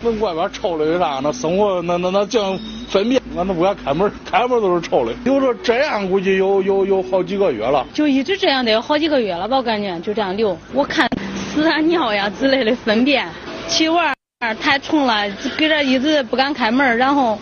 那外边臭的有啥？那生活那那那净粪便，俺都不敢开门，开门都是臭的。有说这样估计有有有好几个月了，就一直这样的有好几个月了吧？我感觉就这样流，我看屎啊尿呀之类的粪便，气味太冲了，搁这一直不敢开门，然后。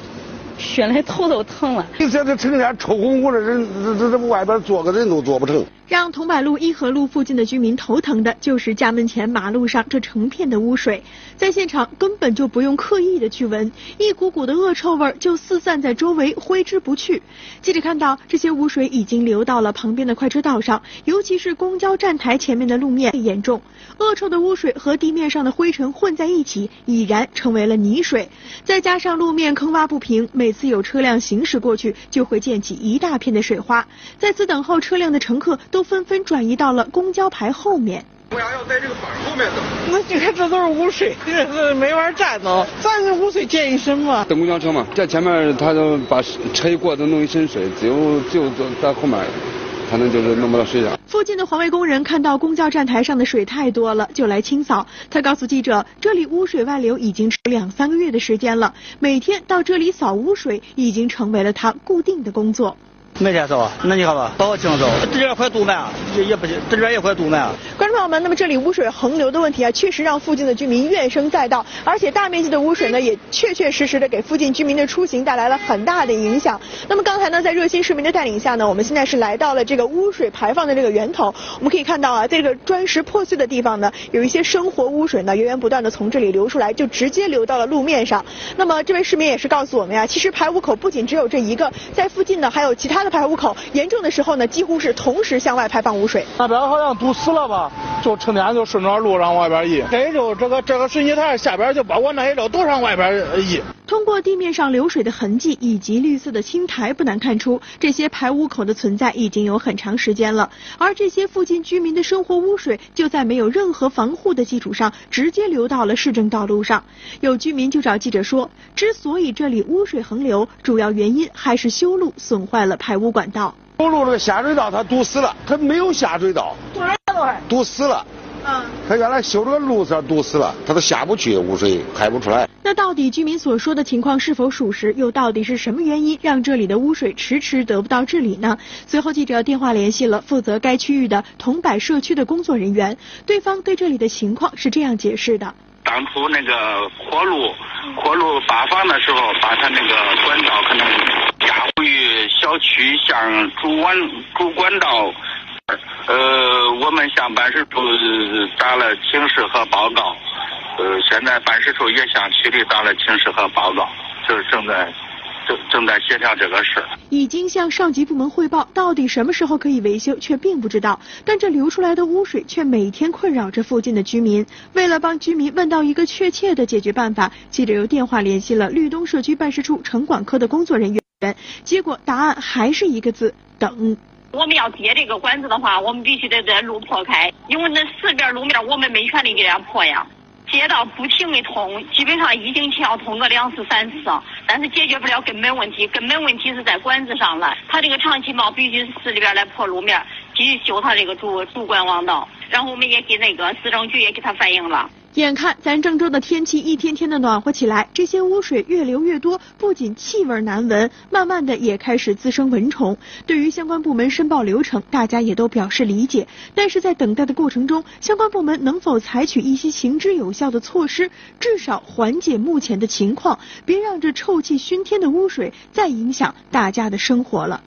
熏来头都疼了。你在这成天臭烘烘的人，这这这外边坐个人都坐不成。让桐柏路一河路附近的居民头疼的就是家门前马路上这成片的污水，在现场根本就不用刻意的去闻，一股股的恶臭味就四散在周围，挥之不去。记者看到这些污水已经流到了旁边的快车道上，尤其是公交站台前面的路面严重，恶臭的污水和地面上的灰尘混在一起，已然成为了泥水。再加上路面坑洼不平，每次有车辆行驶过去，就会溅起一大片的水花。在此等候车辆的乘客。都纷纷转移到了公交牌后面。为啥要在这个板后面等？那你看这都是污水，这没法站呢。站着污水溅一身嘛。等公交车嘛，在前面他都把车一过都弄一身水，只有只有在后面，才能就是弄不到水了。附近的环卫工人看到公交站台上的水太多了，就来清扫。他告诉记者，这里污水外流已经两三个月的时间了，每天到这里扫污水已经成为了他固定的工作。每天扫，那你看吧，扫个清扫，这边快堵满，也也不行，这边也快堵满。观众朋友们，那么这里污水横流的问题啊，确实让附近的居民怨声载道，而且大面积的污水呢，也确确实实的给附近居民的出行带来了很大的影响。那么刚才呢，在热心市民的带领下呢，我们现在是来到了这个污水排放的这个源头。我们可以看到啊，在这个砖石破碎的地方呢，有一些生活污水呢，源源不断的从这里流出来，就直接流到了路面上。那么这位市民也是告诉我们呀，其实排污口不仅只有这一个，在附近呢还有其他的排污口。严重的时候呢，几乎是同时向外排放污水。那边好像堵死了吧？就成天就顺着路上外边溢。这就这个这个水泥台下边就包括那些料都上外边溢。通过地面上流水的痕迹以及绿色的青苔，不难看出这些排污口的存在已经有很长时间了。而这些附近居民的生活污水，就在没有任何防护的基础上，直接流到了市政道路上。有居民就找记者说，之所以这里污水横流，主要原因还是修路损坏了排污管道。修路这个下水道它堵死了，它没有下水道，堵死了。嗯，他原来修这个路上堵死了，他都下不去，污水排不出来。那到底居民所说的情况是否属实？又到底是什么原因让这里的污水迟迟得不到治理呢？随后记者电话联系了负责该区域的桐柏社区的工作人员，对方对这里的情况是这样解释的：当初那个扩路，扩路发放的时候，把他那个管道可能加回小区向主管主管道。呃，我们向办事处打了请示和报告，呃，现在办事处也向区里打了请示和报告，就是正在正正在协调这个事。已经向上级部门汇报，到底什么时候可以维修，却并不知道。但这流出来的污水却每天困扰着附近的居民。为了帮居民问到一个确切的解决办法，记者又电话联系了绿东社区办事处城管科的工作人员，结果答案还是一个字：等。我们要接这个管子的话，我们必须得在路破开，因为那四边路面我们没权利给它破呀。街道不停的通，基本上一星期要通个两次三次，但是解决不了根本问题，根本问题是在管子上了。他这个长期贸必须是市里边来破路面，继续修他这个主主管网道。然后我们也给那个市政局也给他反映了。眼看咱郑州的天气一天天的暖和起来，这些污水越流越多，不仅气味难闻，慢慢的也开始滋生蚊虫。对于相关部门申报流程，大家也都表示理解。但是在等待的过程中，相关部门能否采取一些行之有效的措施，至少缓解目前的情况，别让这臭气熏天的污水再影响大家的生活了。